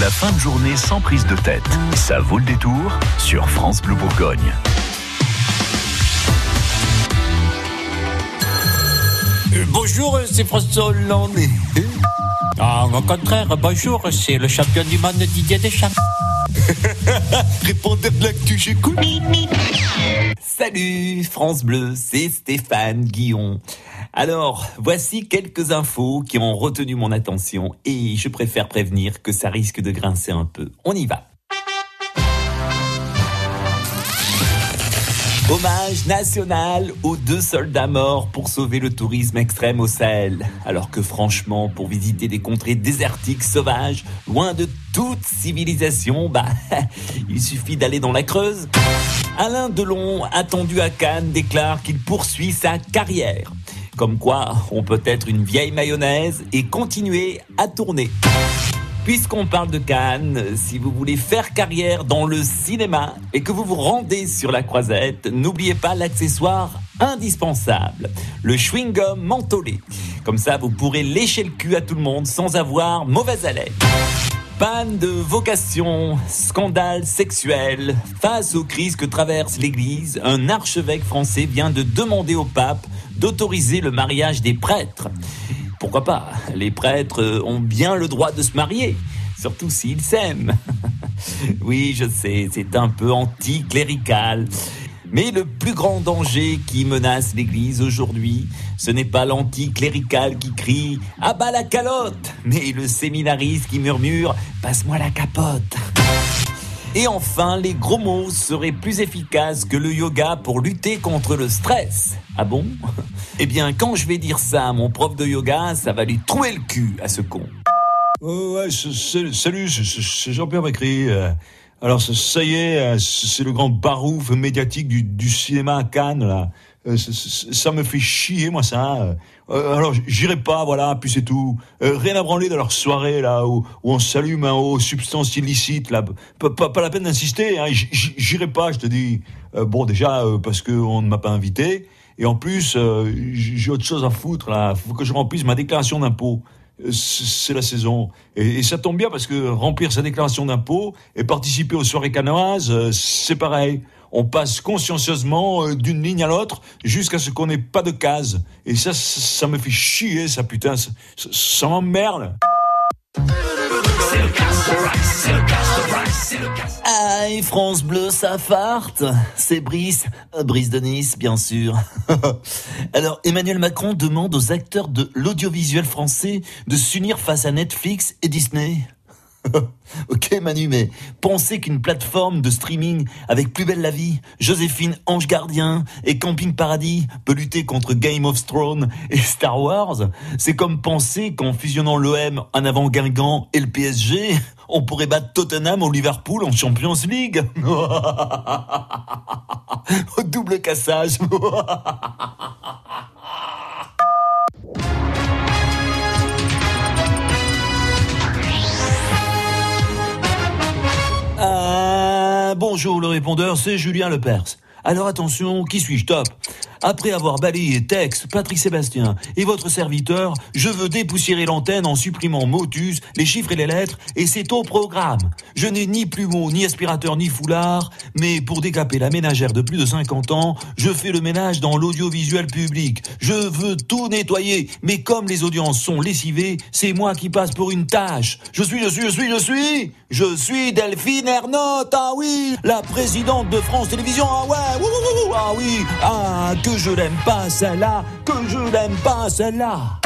La fin de journée sans prise de tête. Ça vaut le détour sur France Bleu Bourgogne. Euh, bonjour, c'est François Hollande. Ah, au contraire, bonjour, c'est le champion du monde Didier Deschamps. Répondez de l'actu, j'écoute. Salut France Bleu, c'est Stéphane Guillon. Alors, voici quelques infos qui ont retenu mon attention et je préfère prévenir que ça risque de grincer un peu. On y va. Hommage national aux deux soldats morts pour sauver le tourisme extrême au Sahel. Alors que franchement, pour visiter des contrées désertiques sauvages, loin de toute civilisation, bah, il suffit d'aller dans la Creuse. Alain Delon, attendu à Cannes, déclare qu'il poursuit sa carrière. Comme quoi, on peut être une vieille mayonnaise et continuer à tourner. Puisqu'on parle de Cannes, si vous voulez faire carrière dans le cinéma et que vous vous rendez sur la croisette, n'oubliez pas l'accessoire indispensable, le chewing-gum mentholé. Comme ça, vous pourrez lécher le cul à tout le monde sans avoir mauvaise haleine. Panne de vocation, scandale sexuel. Face aux crises que traverse l'Église, un archevêque français vient de demander au pape d'autoriser le mariage des prêtres. Pourquoi pas? Les prêtres ont bien le droit de se marier, surtout s'ils s'aiment. oui, je sais, c'est un peu anticlérical. Mais le plus grand danger qui menace l'Église aujourd'hui, ce n'est pas l'anticlérical qui crie ⁇ Ah bah la calotte !⁇ mais le séminariste qui murmure ⁇ Passe-moi la capote !⁇ et enfin, les gros mots seraient plus efficaces que le yoga pour lutter contre le stress. Ah bon? Eh bien, quand je vais dire ça à mon prof de yoga, ça va lui trouver le cul à ce con. Oh ouais, salut, c'est Jean-Pierre Macri. Alors ça y est, euh, c'est le grand barouf médiatique du, cinéma à Cannes là. Euh, ça me fait chier moi ça. Euh, alors j'irai pas, voilà, puis c'est tout. Rien à branler dans leur soirée là où, on s'allume aux substances illicites là. Pas, la peine d'insister, hein. j'irai pas, je te dis. Bon déjà parce qu'on ne m'a pas invité et en plus j'ai autre chose à foutre là. Faut que je remplisse ma déclaration d'impôt. C'est la saison. Et, ça tombe bien parce que remplir sa déclaration d'impôt et participer aux soirées canoises, c'est pareil on passe consciencieusement euh, d'une ligne à l'autre jusqu'à ce qu'on n'ait pas de case. Et ça, ça, me fait chier, ça putain, ça, m'emmerde. Aïe, France Bleu, ça farte. C'est Brice, euh, Brice de Nice, bien sûr. Alors, Emmanuel Macron demande aux acteurs de l'audiovisuel français de s'unir face à Netflix et Disney. ok Manu, mais pensez qu'une plateforme de streaming avec Plus belle la vie, Joséphine Ange Gardien et Camping Paradis peut lutter contre Game of Thrones et Star Wars, c'est comme penser qu'en fusionnant l'OM en avant Guingamp et le PSG, on pourrait battre Tottenham au Liverpool en Champions League. Double cassage. bonjour le répondeur, c'est Julien Lepers. Alors attention, qui suis-je top? Après avoir balayé Tex, Patrick Sébastien et votre serviteur, je veux dépoussiérer l'antenne en supprimant motus, les chiffres et les lettres, et c'est au programme. Je n'ai ni plumeau, ni aspirateur, ni foulard, mais pour décaper la ménagère de plus de 50 ans, je fais le ménage dans l'audiovisuel public. Je veux tout nettoyer, mais comme les audiences sont lessivées, c'est moi qui passe pour une tâche. Je suis, je suis, je suis, je suis Je suis Delphine Ernotte, ah oui La présidente de France Télévisions, ah ouais ah oui, ah, que je l'aime pas celle-là, que je l'aime pas celle-là.